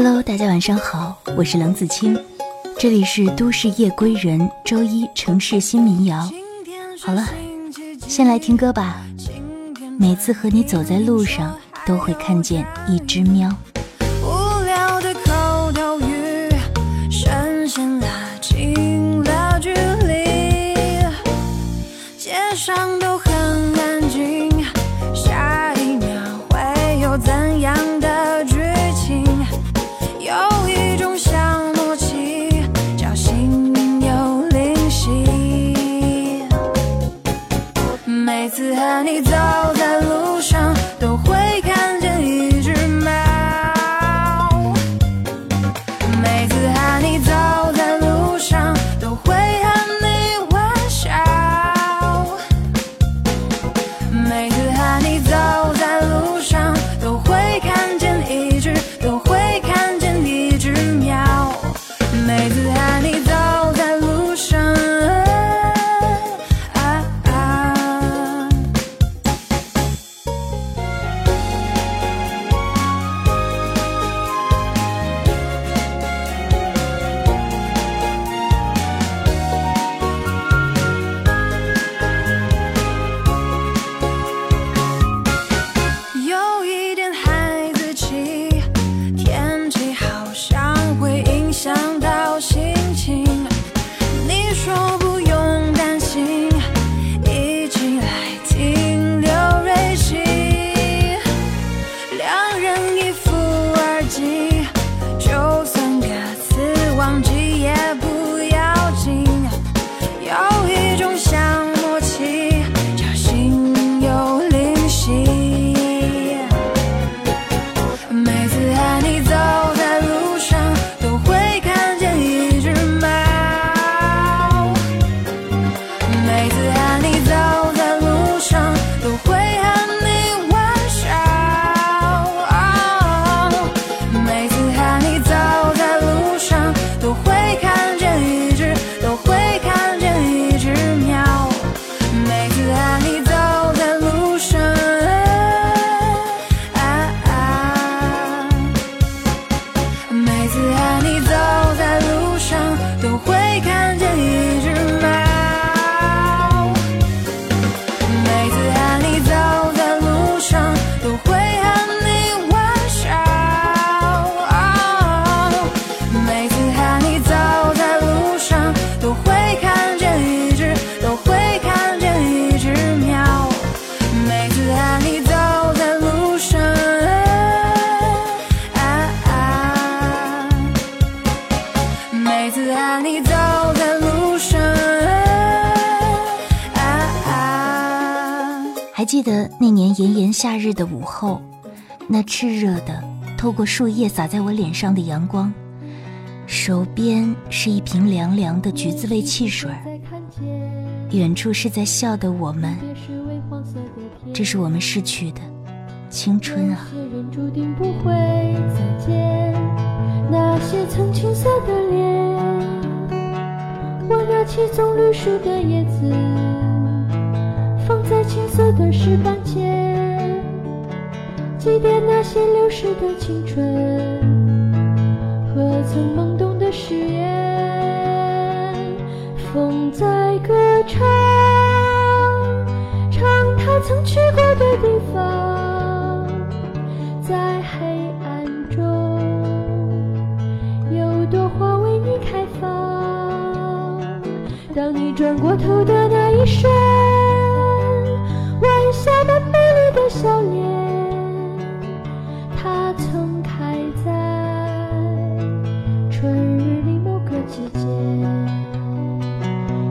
Hello，大家晚上好，我是冷子清，这里是都市夜归人周一城市新民谣。好了，先来听歌吧。每次和你走在路上，都会看见一只喵。记夏日的午后，那炽热的透过树叶洒在我脸上的阳光，手边是一瓶凉凉的橘子味汽水，远处是在笑的我们，这是我们逝去的青春啊。那些曾青涩的脸，我拿起棕榈树的叶子。放在青色的石板前，祭奠那些流逝的青春和曾懵懂的誓言。风在歌唱，唱它曾去过的地方，在黑暗中有朵花为你开放。当你转过头的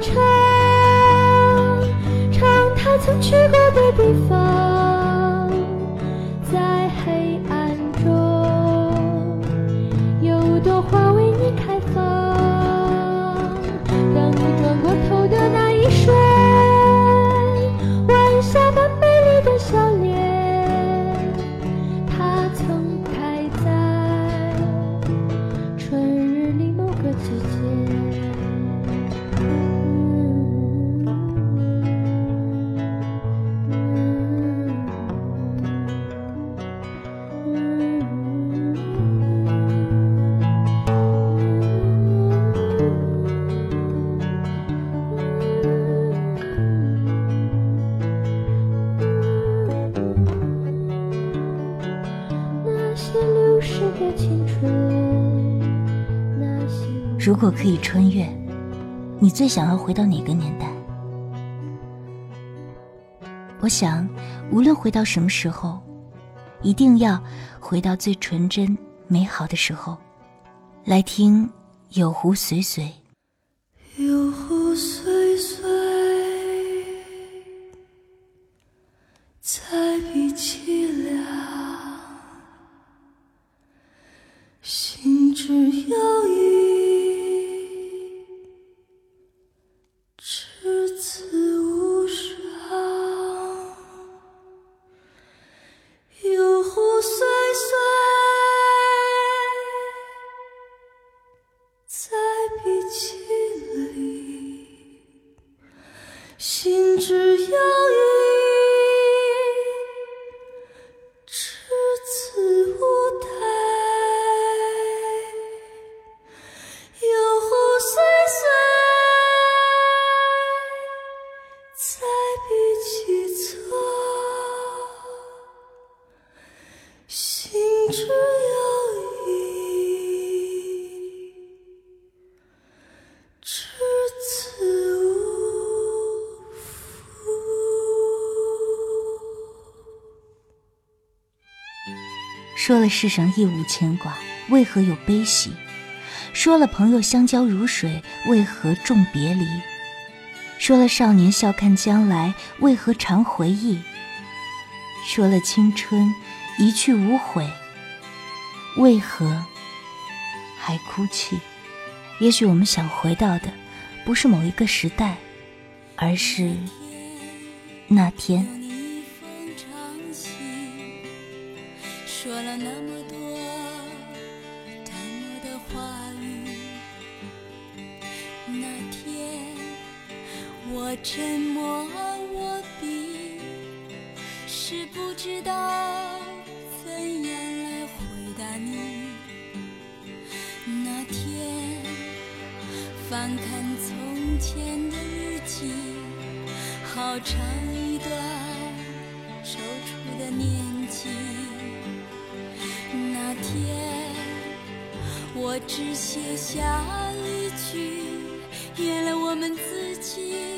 唱，唱他曾去过的地方，如果可以穿越，你最想要回到哪个年代？我想，无论回到什么时候，一定要回到最纯真、美好的时候。来听《有湖随随》。说了世上一无牵挂，为何有悲喜？说了朋友相交如水，为何重别离？说了少年笑看将来，为何常回忆？说了青春一去无悔，为何还哭泣？也许我们想回到的，不是某一个时代，而是那天。说了那么多淡漠的话语。那天我沉默，我闭，是不知道怎样来回答你。那天翻看从前的日记。好长一段踌躇的年纪，我只写下一句：原谅我们自己。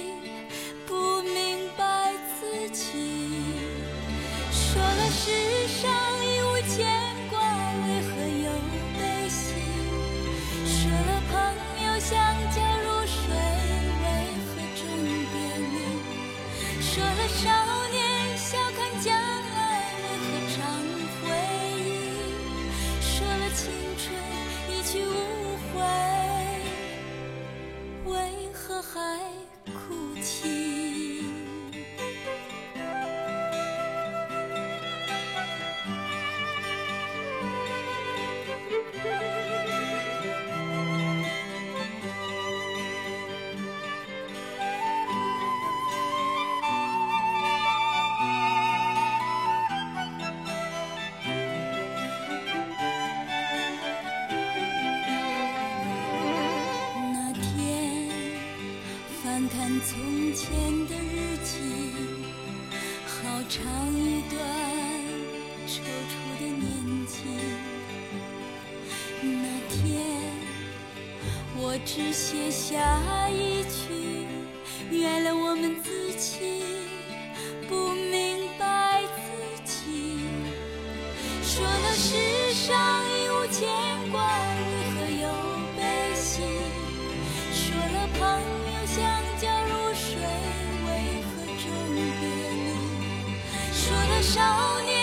前的日记，好长一段踌躇的年纪。那天我只写下一句：原谅我们自己不明白自己。说了世上已无牵挂，为何有悲喜？说了朋友相少年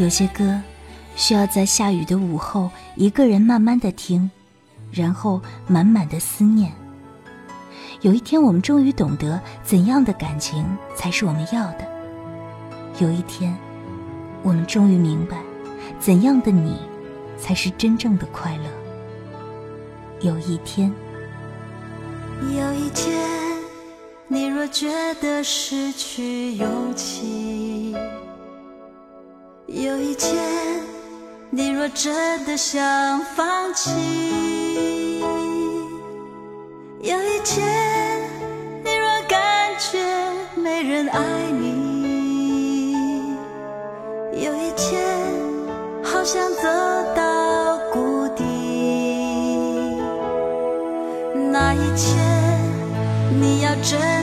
有些歌需要在下雨的午后，一个人慢慢的听，然后满满的思念。有一天我们终于懂得怎样的感情才是我们要的。有一天我们终于明白怎样的你才是真正的快乐。有一天。有一天，你若觉得失去勇气。有一天你若真的想放弃有一天你若感觉没人爱你有一天好想走到谷底那一天你要真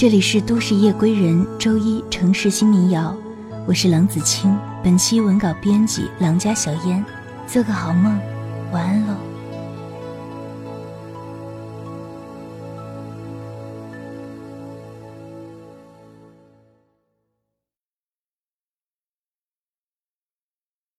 这里是都市夜归人，周一城市新民谣，我是郎子清。本期文稿编辑郎家小烟，做个好梦，晚安喽。